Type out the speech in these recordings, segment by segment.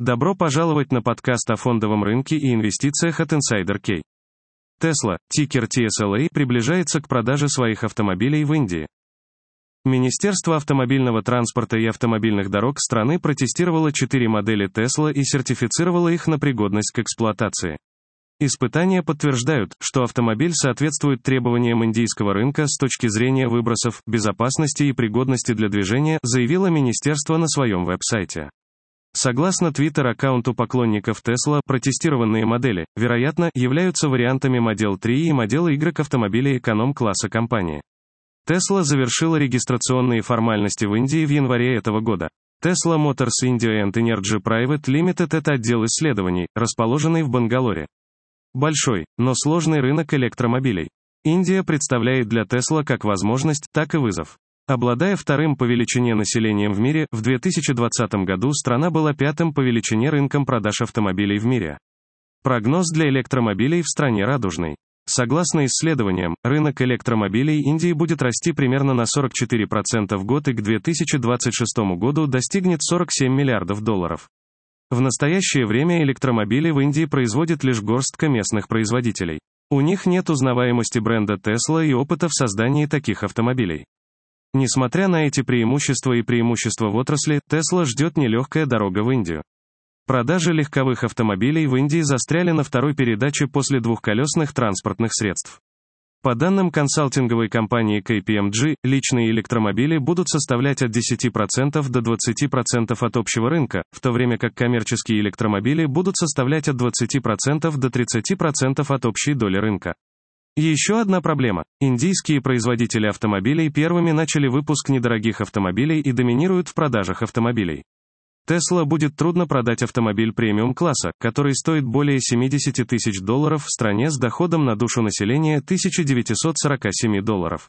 Добро пожаловать на подкаст о фондовом рынке и инвестициях от Insider K. Tesla, тикер TSLA, приближается к продаже своих автомобилей в Индии. Министерство автомобильного транспорта и автомобильных дорог страны протестировало четыре модели Tesla и сертифицировало их на пригодность к эксплуатации. Испытания подтверждают, что автомобиль соответствует требованиям индийского рынка с точки зрения выбросов, безопасности и пригодности для движения, заявило министерство на своем веб-сайте. Согласно твиттер-аккаунту поклонников Tesla, протестированные модели, вероятно, являются вариантами Model 3 и Model Y автомобилей эконом-класса компании. Tesla завершила регистрационные формальности в Индии в январе этого года. Tesla Motors India and Energy Private Limited – это отдел исследований, расположенный в Бангалоре. Большой, но сложный рынок электромобилей. Индия представляет для Tesla как возможность, так и вызов. Обладая вторым по величине населением в мире, в 2020 году страна была пятым по величине рынком продаж автомобилей в мире. Прогноз для электромобилей в стране радужный. Согласно исследованиям, рынок электромобилей Индии будет расти примерно на 44% в год и к 2026 году достигнет 47 миллиардов долларов. В настоящее время электромобили в Индии производит лишь горстка местных производителей. У них нет узнаваемости бренда Tesla и опыта в создании таких автомобилей. Несмотря на эти преимущества и преимущества в отрасли, Tesla ждет нелегкая дорога в Индию. Продажи легковых автомобилей в Индии застряли на второй передаче после двухколесных транспортных средств. По данным консалтинговой компании KPMG, личные электромобили будут составлять от 10% до 20% от общего рынка, в то время как коммерческие электромобили будут составлять от 20% до 30% от общей доли рынка. Еще одна проблема. Индийские производители автомобилей первыми начали выпуск недорогих автомобилей и доминируют в продажах автомобилей. Tesla будет трудно продать автомобиль премиум-класса, который стоит более 70 тысяч долларов в стране с доходом на душу населения 1947 долларов.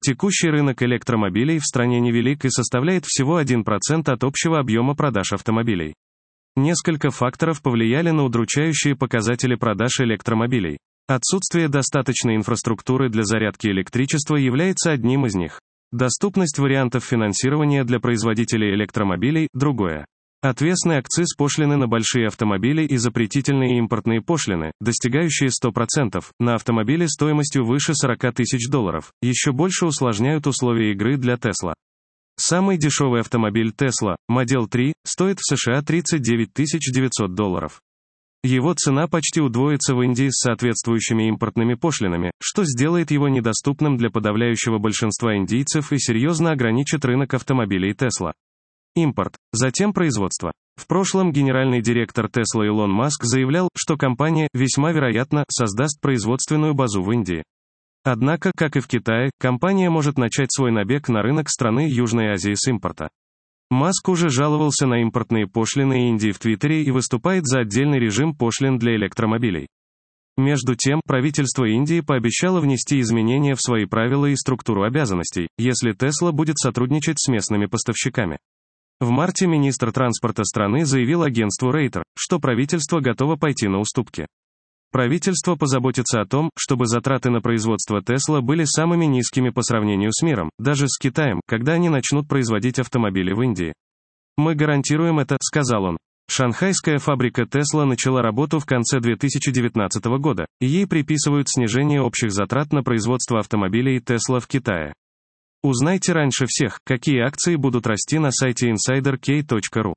Текущий рынок электромобилей в стране невелик и составляет всего 1% от общего объема продаж автомобилей. Несколько факторов повлияли на удручающие показатели продаж электромобилей. Отсутствие достаточной инфраструктуры для зарядки электричества является одним из них. Доступность вариантов финансирования для производителей электромобилей – другое. Отвесный акциз пошлины на большие автомобили и запретительные импортные пошлины, достигающие 100%, на автомобили стоимостью выше 40 тысяч долларов, еще больше усложняют условия игры для Tesla. Самый дешевый автомобиль Tesla, Model 3, стоит в США 39 900 долларов. Его цена почти удвоится в Индии с соответствующими импортными пошлинами, что сделает его недоступным для подавляющего большинства индийцев и серьезно ограничит рынок автомобилей Tesla. Импорт, затем производство. В прошлом генеральный директор Tesla Илон Маск заявлял, что компания, весьма вероятно, создаст производственную базу в Индии. Однако, как и в Китае, компания может начать свой набег на рынок страны Южной Азии с импорта. Маск уже жаловался на импортные пошлины Индии в Твиттере и выступает за отдельный режим пошлин для электромобилей. Между тем, правительство Индии пообещало внести изменения в свои правила и структуру обязанностей, если Тесла будет сотрудничать с местными поставщиками. В марте министр транспорта страны заявил агентству Рейтер, что правительство готово пойти на уступки. Правительство позаботится о том, чтобы затраты на производство Тесла были самыми низкими по сравнению с миром, даже с Китаем, когда они начнут производить автомобили в Индии. Мы гарантируем это, сказал он. Шанхайская фабрика Tesla начала работу в конце 2019 года, и ей приписывают снижение общих затрат на производство автомобилей Tesla в Китае. Узнайте раньше всех, какие акции будут расти на сайте insiderk.ru.